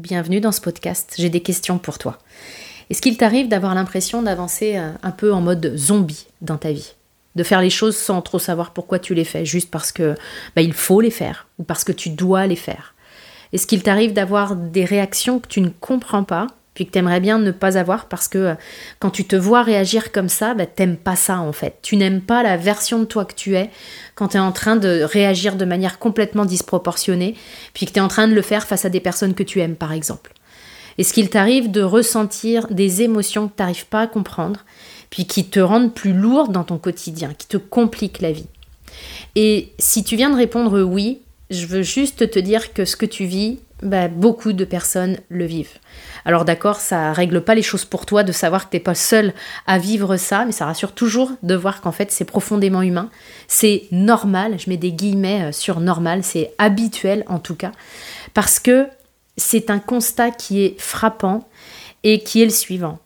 bienvenue dans ce podcast. J'ai des questions pour toi. Est-ce qu'il t'arrive d'avoir l'impression d'avancer euh, un peu en mode zombie dans ta vie? De faire les choses sans trop savoir pourquoi tu les fais, juste parce que bah, il faut les faire ou parce que tu dois les faire? Est-ce qu'il t'arrive d'avoir des réactions que tu ne comprends pas puis que tu aimerais bien ne pas avoir parce que euh, quand tu te vois réagir comme ça, bah, t'aimes pas ça en fait. Tu n'aimes pas la version de toi que tu es quand tu es en train de réagir de manière complètement disproportionnée, puis que tu es en train de le faire face à des personnes que tu aimes par exemple. Est-ce qu'il t'arrive de ressentir des émotions que tu n'arrives pas à comprendre, puis qui te rendent plus lourde dans ton quotidien, qui te compliquent la vie Et si tu viens de répondre oui, je veux juste te dire que ce que tu vis, bah, beaucoup de personnes le vivent. Alors d'accord, ça règle pas les choses pour toi de savoir que t'es pas seul à vivre ça, mais ça rassure toujours de voir qu'en fait c'est profondément humain, c'est normal, je mets des guillemets euh, sur normal, c'est habituel en tout cas, parce que c'est un constat qui est frappant et qui est le suivant.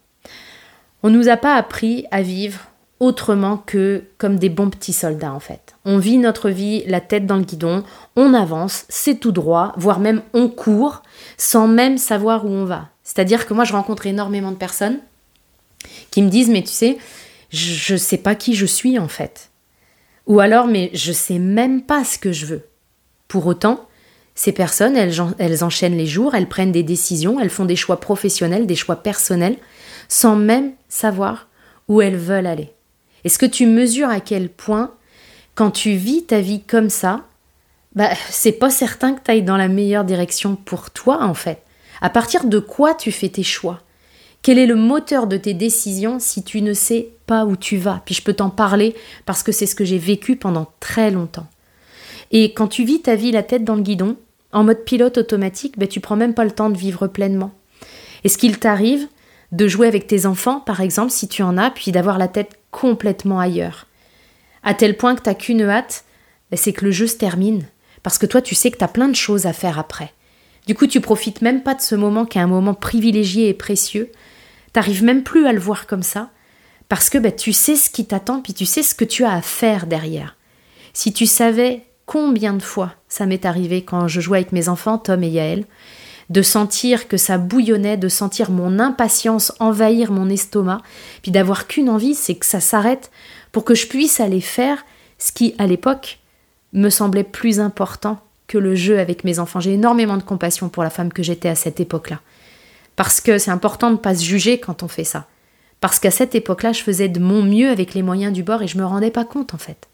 On nous a pas appris à vivre autrement que comme des bons petits soldats en fait. On vit notre vie la tête dans le guidon, on avance, c'est tout droit, voire même on court sans même savoir où on va. C'est-à-dire que moi je rencontre énormément de personnes qui me disent mais tu sais, je ne sais pas qui je suis en fait. Ou alors mais je sais même pas ce que je veux. Pour autant, ces personnes, elles, elles enchaînent les jours, elles prennent des décisions, elles font des choix professionnels, des choix personnels, sans même savoir où elles veulent aller. Est-ce que tu mesures à quel point, quand tu vis ta vie comme ça, bah, c'est pas certain que tu ailles dans la meilleure direction pour toi, en fait. À partir de quoi tu fais tes choix? Quel est le moteur de tes décisions si tu ne sais pas où tu vas? Puis je peux t'en parler parce que c'est ce que j'ai vécu pendant très longtemps. Et quand tu vis ta vie la tête dans le guidon, en mode pilote automatique, bah, tu prends même pas le temps de vivre pleinement. Est-ce qu'il t'arrive de jouer avec tes enfants, par exemple, si tu en as, puis d'avoir la tête complètement ailleurs. À tel point que t'as qu'une hâte, ben, c'est que le jeu se termine. Parce que toi, tu sais que tu as plein de choses à faire après. Du coup, tu profites même pas de ce moment qui est un moment privilégié et précieux. T'arrives même plus à le voir comme ça. Parce que ben, tu sais ce qui t'attend, puis tu sais ce que tu as à faire derrière. Si tu savais combien de fois ça m'est arrivé quand je jouais avec mes enfants, Tom et Yaël, de sentir que ça bouillonnait, de sentir mon impatience envahir mon estomac, puis d'avoir qu'une envie, c'est que ça s'arrête pour que je puisse aller faire ce qui, à l'époque, me semblait plus important que le jeu avec mes enfants. J'ai énormément de compassion pour la femme que j'étais à cette époque-là. Parce que c'est important de ne pas se juger quand on fait ça. Parce qu'à cette époque-là, je faisais de mon mieux avec les moyens du bord et je me rendais pas compte en fait.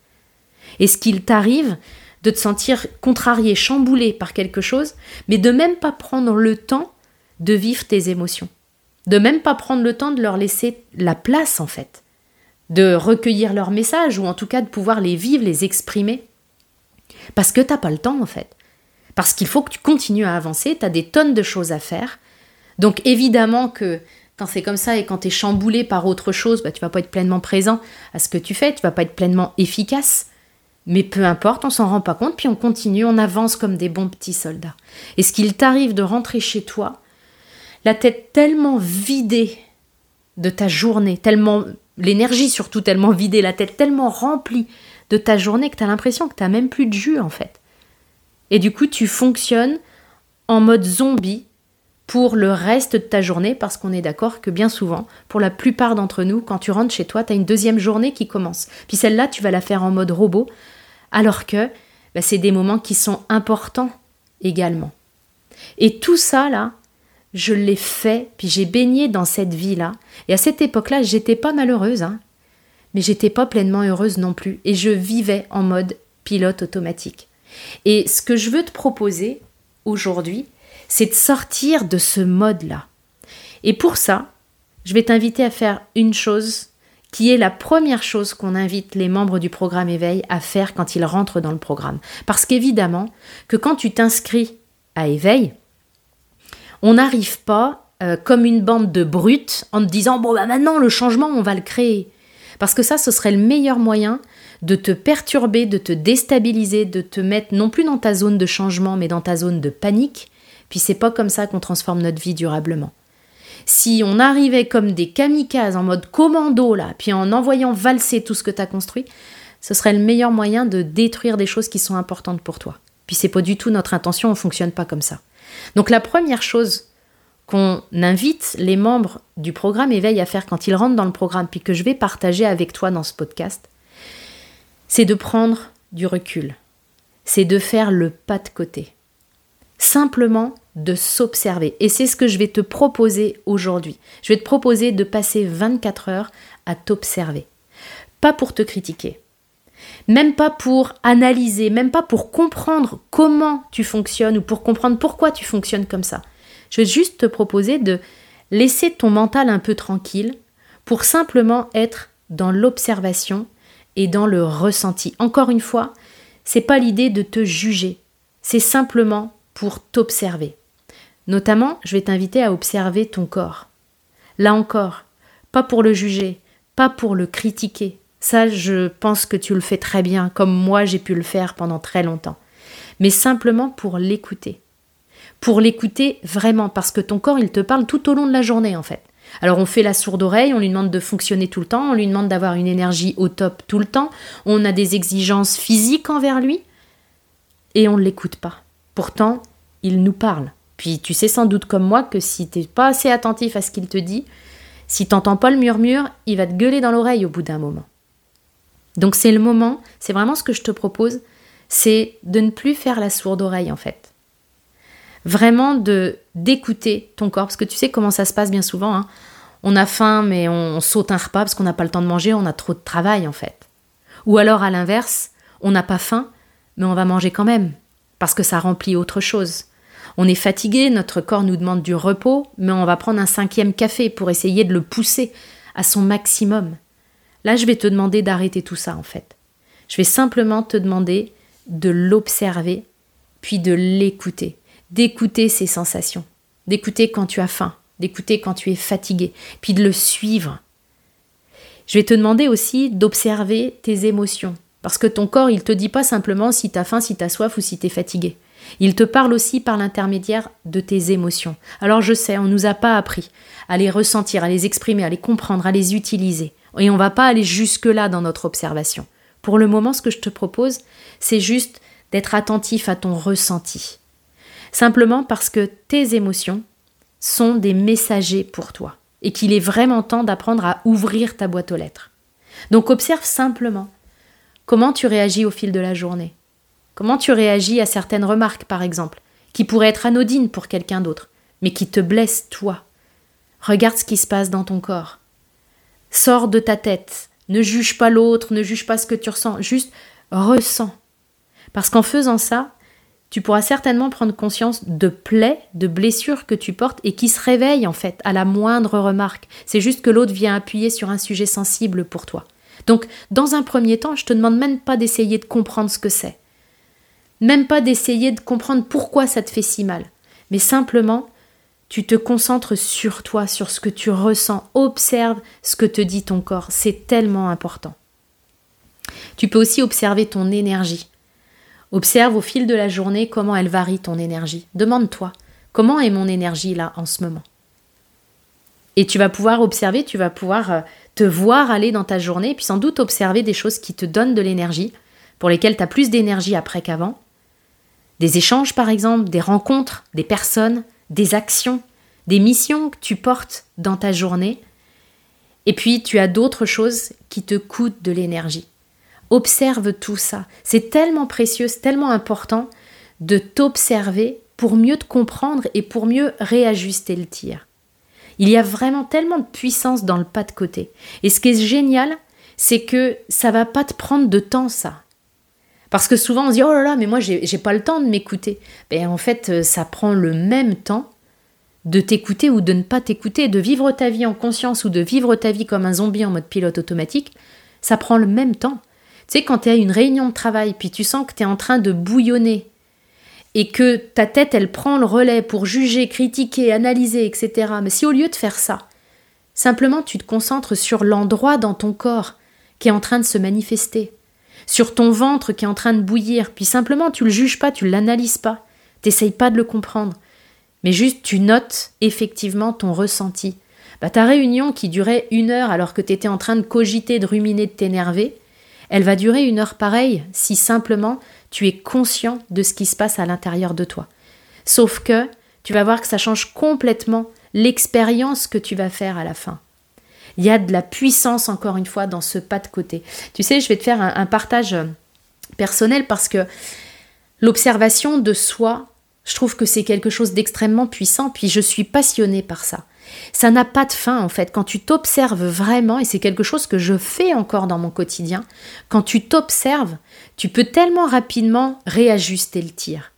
Et ce qu'il t'arrive, de te sentir contrarié, chamboulé par quelque chose, mais de même pas prendre le temps de vivre tes émotions. De même pas prendre le temps de leur laisser la place en fait. De recueillir leurs messages ou en tout cas de pouvoir les vivre, les exprimer. Parce que t'as pas le temps en fait. Parce qu'il faut que tu continues à avancer, tu as des tonnes de choses à faire. Donc évidemment que quand c'est comme ça et quand tu es chamboulé par autre chose, bah, tu vas pas être pleinement présent à ce que tu fais, tu vas pas être pleinement efficace. Mais peu importe, on s'en rend pas compte, puis on continue, on avance comme des bons petits soldats. Et ce qu'il t'arrive de rentrer chez toi, la tête tellement vidée de ta journée, tellement l'énergie surtout tellement vidée, la tête tellement remplie de ta journée que tu as l'impression que tu même plus de jus en fait. Et du coup, tu fonctionnes en mode zombie pour le reste de ta journée parce qu'on est d'accord que bien souvent, pour la plupart d'entre nous, quand tu rentres chez toi, tu as une deuxième journée qui commence. Puis celle-là, tu vas la faire en mode robot alors que bah, c'est des moments qui sont importants également. Et tout ça, là, je l'ai fait, puis j'ai baigné dans cette vie-là. Et à cette époque-là, j'étais pas malheureuse, hein, mais j'étais pas pleinement heureuse non plus. Et je vivais en mode pilote automatique. Et ce que je veux te proposer aujourd'hui, c'est de sortir de ce mode-là. Et pour ça, je vais t'inviter à faire une chose qui est la première chose qu'on invite les membres du programme éveil à faire quand ils rentrent dans le programme. Parce qu'évidemment que quand tu t'inscris à éveil, on n'arrive pas euh, comme une bande de brutes en te disant bon bah maintenant le changement on va le créer. Parce que ça ce serait le meilleur moyen de te perturber, de te déstabiliser, de te mettre non plus dans ta zone de changement mais dans ta zone de panique. Puis c'est pas comme ça qu'on transforme notre vie durablement. Si on arrivait comme des kamikazes en mode commando là, puis en envoyant valser tout ce que tu as construit, ce serait le meilleur moyen de détruire des choses qui sont importantes pour toi. Puis c'est pas du tout notre intention, on fonctionne pas comme ça. Donc la première chose qu'on invite les membres du programme Éveil à faire quand ils rentrent dans le programme, puis que je vais partager avec toi dans ce podcast, c'est de prendre du recul, c'est de faire le pas de côté, simplement de s'observer. Et c'est ce que je vais te proposer aujourd'hui. Je vais te proposer de passer 24 heures à t'observer. Pas pour te critiquer, même pas pour analyser, même pas pour comprendre comment tu fonctionnes ou pour comprendre pourquoi tu fonctionnes comme ça. Je vais juste te proposer de laisser ton mental un peu tranquille pour simplement être dans l'observation et dans le ressenti. Encore une fois, c'est pas l'idée de te juger, c'est simplement pour t'observer. Notamment, je vais t'inviter à observer ton corps. Là encore, pas pour le juger, pas pour le critiquer. Ça, je pense que tu le fais très bien, comme moi j'ai pu le faire pendant très longtemps. Mais simplement pour l'écouter pour l'écouter vraiment, parce que ton corps, il te parle tout au long de la journée, en fait. Alors on fait la sourde oreille, on lui demande de fonctionner tout le temps, on lui demande d'avoir une énergie au top tout le temps, on a des exigences physiques envers lui, et on ne l'écoute pas. Pourtant, il nous parle. Puis tu sais sans doute comme moi que si tu n'es pas assez attentif à ce qu'il te dit, si t'entends pas le murmure, il va te gueuler dans l'oreille au bout d'un moment. Donc c'est le moment, c'est vraiment ce que je te propose, c'est de ne plus faire la sourde oreille en fait vraiment de d'écouter ton corps, parce que tu sais comment ça se passe bien souvent. Hein. On a faim, mais on, saute un repas parce qu'on n'a pas le temps de manger, on a trop de travail en fait. Ou alors à l'inverse, on n'a pas faim, mais on va manger quand même, parce que ça remplit autre chose. On est fatigué, notre corps nous demande du repos, mais on va prendre un cinquième café pour essayer de le pousser à son maximum. Là, je vais te demander d'arrêter tout ça en fait. Je vais simplement te demander de l'observer, puis de l'écouter d'écouter ses sensations, d'écouter quand tu as faim, d'écouter quand tu es fatigué, puis de le suivre. Je vais te demander aussi d'observer tes émotions, parce que ton corps, il te dit pas simplement si tu as faim, si tu as soif ou si tu es fatigué. Il te parle aussi par l'intermédiaire de tes émotions. Alors je sais, on ne nous a pas appris à les ressentir, à les exprimer, à les comprendre, à les utiliser. Et on va pas aller jusque-là dans notre observation. Pour le moment, ce que je te propose, c'est juste d'être attentif à ton ressenti simplement parce que tes émotions sont des messagers pour toi et qu'il est vraiment temps d'apprendre à ouvrir ta boîte aux lettres. Donc observe simplement comment tu réagis au fil de la journée, comment tu réagis à certaines remarques par exemple, qui pourraient être anodines pour quelqu'un d'autre, mais qui te blessent toi? Regarde ce qui se passe dans ton corps. Sors de ta tête, ne juge pas l'autre, ne juge pas ce que tu ressens, juste ressens. Parce qu'en faisant ça, tu pourras certainement prendre conscience de plaies, de blessures que tu portes et qui se réveillent en fait à la moindre remarque. C'est juste que l'autre vient appuyer sur un sujet sensible pour toi. Donc, dans un premier temps, je te demande même pas d'essayer de comprendre ce que c'est. Même pas d'essayer de comprendre pourquoi ça te fait si mal. Mais simplement, tu te concentres sur toi, sur ce que tu ressens. Observe ce que te dit ton corps. C'est tellement important. Tu peux aussi observer ton énergie. Observe au fil de la journée comment elle varie ton énergie. Demande-toi, comment est mon énergie là en ce moment? Et tu vas pouvoir observer, tu vas pouvoir euh, te voir aller dans ta journée, puis sans doute observer des choses qui te donnent de l'énergie, pour lesquelles tu as plus d'énergie après qu'avant. Des échanges par exemple, des rencontres, des personnes, des actions, des missions que tu portes dans ta journée. Et puis tu as d'autres choses qui te coûtent de l'énergie. Observe tout ça. C'est tellement précieux, c'est tellement important de t'observer pour mieux te comprendre et pour mieux réajuster le tir. Il y a vraiment tellement de puissance dans le pas de côté. Et ce qui est génial, c'est que ça va pas te prendre de temps, ça. Parce que souvent on se dit oh là là, mais moi j'ai pas le temps de m'écouter. Ben en fait, euh, ça prend le même temps de t'écouter ou de ne pas t'écouter, de vivre ta vie en conscience ou de vivre ta vie comme un zombie en mode pilote automatique. Ça prend le même temps. Tu sais, quand tu es à une réunion de travail, puis tu sens que tu es en train de bouillonner, et que ta tête, elle prend le relais pour juger, critiquer, analyser, etc. Mais si au lieu de faire ça, simplement tu te concentres sur l'endroit dans ton corps qui est en train de se manifester, sur ton ventre qui est en train de bouillir, puis simplement tu le juges pas, tu l'analyses pas, t'essayes pas de le comprendre, mais juste tu notes effectivement ton ressenti. Bah, ta réunion qui durait une heure alors que tu étais en train de cogiter, de ruminer, de t'énerver, elle va durer une heure pareille si simplement tu es conscient de ce qui se passe à l'intérieur de toi. Sauf que tu vas voir que ça change complètement l'expérience que tu vas faire à la fin. Il y a de la puissance, encore une fois, dans ce pas de côté. Tu sais, je vais te faire un, partage personnel parce que l'observation de soi, je trouve que c'est quelque chose d'extrêmement puissant, puis je suis passionnée par ça. Ça n'a pas de fin en fait. Quand tu t'observes vraiment, et c'est quelque chose que je fais encore dans mon quotidien, quand tu t'observes, tu peux tellement rapidement réajuster le tir.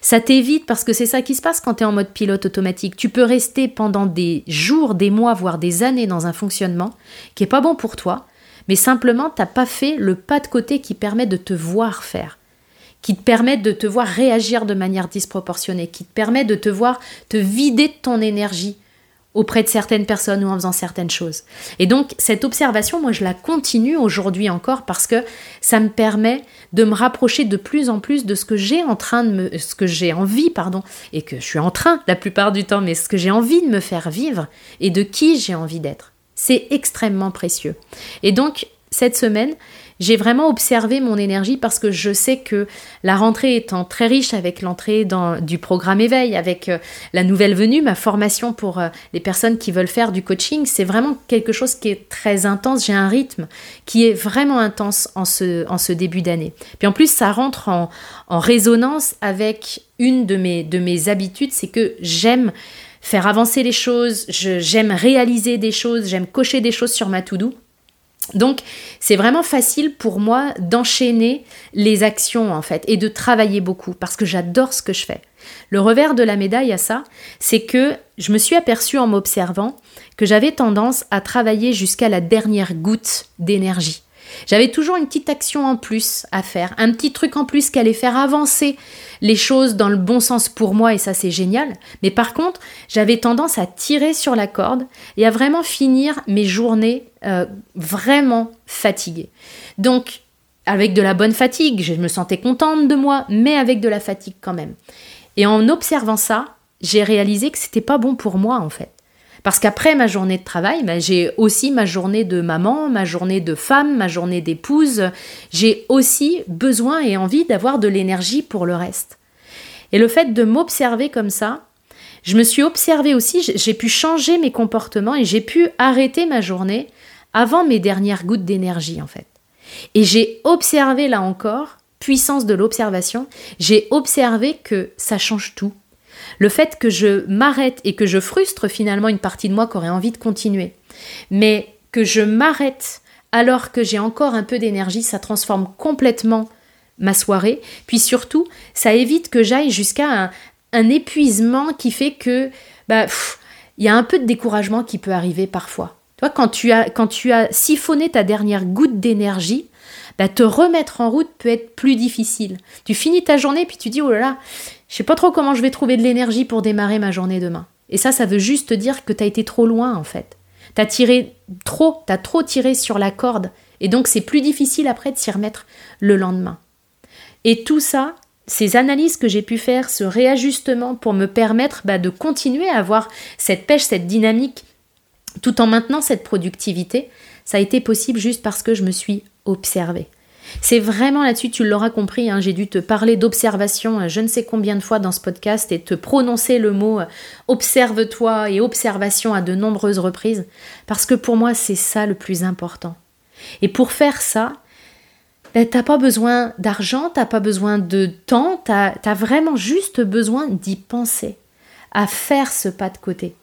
Ça t'évite parce que c'est ça qui se passe quand tu es en mode pilote automatique. Tu peux rester pendant des jours, des mois, voire des années dans un fonctionnement qui est pas bon pour toi, mais simplement t'as pas fait le pas de côté qui permet de te voir faire qui te permet de te voir réagir de manière disproportionnée, qui te permet de te voir te vider de ton énergie auprès de certaines personnes ou en faisant certaines choses. Et donc cette observation, moi je la continue aujourd'hui encore parce que ça me permet de me rapprocher de plus en plus de ce que j'ai en train de me ce que j'ai envie pardon et que je suis en train la plupart du temps mais ce que j'ai envie de me faire vivre et de qui j'ai envie d'être. C'est extrêmement précieux. Et donc cette semaine, j'ai vraiment observé mon énergie parce que je sais que la rentrée étant très riche avec l'entrée du programme éveil, avec euh, la nouvelle venue, ma formation pour euh, les personnes qui veulent faire du coaching, c'est vraiment quelque chose qui est très intense. J'ai un rythme qui est vraiment intense en ce, en ce début d'année. Puis en plus, ça rentre en, résonance avec une de mes, de mes habitudes, c'est que j'aime faire avancer les choses, j'aime réaliser des choses, j'aime cocher des choses sur ma to-do. Donc, c'est vraiment facile pour moi d'enchaîner les actions en fait et de travailler beaucoup parce que j'adore ce que je fais. Le revers de la médaille à ça, c'est que je me suis aperçue en m'observant que j'avais tendance à travailler jusqu'à la dernière goutte d'énergie. J'avais toujours une petite action en plus à faire, un petit truc en plus qui allait faire avancer les choses dans le bon sens pour moi et ça c'est génial. Mais par contre, j'avais tendance à tirer sur la corde et à vraiment finir mes journées euh, vraiment fatiguées. Donc, avec de la bonne fatigue, je me sentais contente de moi, mais avec de la fatigue quand même. Et en observant ça, j'ai réalisé que c'était pas bon pour moi en fait. Parce qu'après ma journée de travail, ben, j'ai aussi ma journée de maman, ma journée de femme, ma journée d'épouse. J'ai aussi besoin et envie d'avoir de l'énergie pour le reste. Et le fait de m'observer comme ça, je me suis observée aussi, j'ai pu changer mes comportements et j'ai pu arrêter ma journée avant mes dernières gouttes d'énergie en fait. Et j'ai observé là encore, puissance de l'observation, j'ai observé que ça change tout. Le fait que je m'arrête et que je frustre finalement une partie de moi qui aurait envie de continuer, mais que je m'arrête alors que j'ai encore un peu d'énergie, ça transforme complètement ma soirée. Puis surtout, ça évite que j'aille jusqu'à un, épuisement qui fait que bah, il y a un peu de découragement qui peut arriver parfois. Toi, quand tu as, quand tu as siphonné ta dernière goutte d'énergie, bah, te remettre en route peut être plus difficile. Tu finis ta journée puis tu dis oh là là, je sais pas trop comment je vais trouver de l'énergie pour démarrer ma journée demain. Et ça, ça veut juste dire que tu as été trop loin en fait. Tu as tiré trop, tu as trop tiré sur la corde. Et donc c'est plus difficile après de s'y remettre le lendemain. Et tout ça, ces analyses que j'ai pu faire, ce réajustement pour me permettre bah, de continuer à avoir cette pêche, cette dynamique, tout en maintenant cette productivité, ça a été possible juste parce que je me suis observée. C'est vraiment là-dessus, tu l'auras compris, hein, j'ai dû te parler d'observation euh, je ne sais combien de fois dans ce podcast et te prononcer le mot euh, observe-toi et observation à de nombreuses reprises, parce que pour moi c'est ça le plus important. Et pour faire ça, ben, t'as pas besoin d'argent, t'as pas besoin de temps, t'as as vraiment juste besoin d'y penser, à faire ce pas de côté.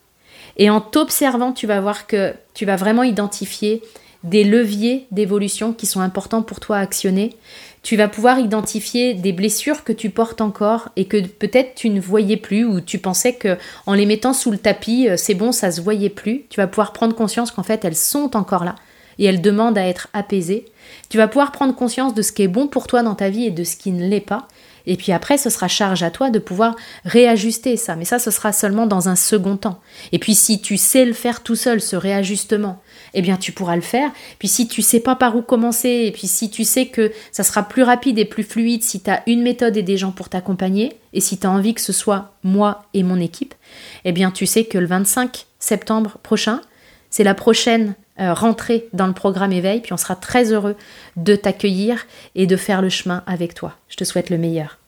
Et en t'observant, tu vas voir que tu vas vraiment identifier des leviers d'évolution qui sont importants pour toi à actionner. Tu vas pouvoir identifier des blessures que tu portes encore et que peut-être tu ne voyais plus ou tu pensais que en les mettant sous le tapis, euh, c'est bon, ça se voyait plus. Tu vas pouvoir prendre conscience qu'en fait elles sont encore là et elles demandent à être apaisées. Tu vas pouvoir prendre conscience de ce qui est bon pour toi dans ta vie et de ce qui ne l'est pas. Et puis après, ce sera charge à toi de pouvoir réajuster ça. Mais ça, ce sera seulement dans un second temps. Et puis si tu sais le faire tout seul, ce réajustement, eh bien tu pourras le faire. Puis si tu sais pas par où commencer, et puis si tu sais que ça sera plus rapide et plus fluide si tu as une méthode et des gens pour t'accompagner, et si tu as envie que ce soit moi et mon équipe, eh bien tu sais que le 25 septembre prochain, c'est la prochaine euh, rentrée dans le programme éveil, puis on sera très heureux de t'accueillir et de faire le chemin avec toi. Je te souhaite le meilleur.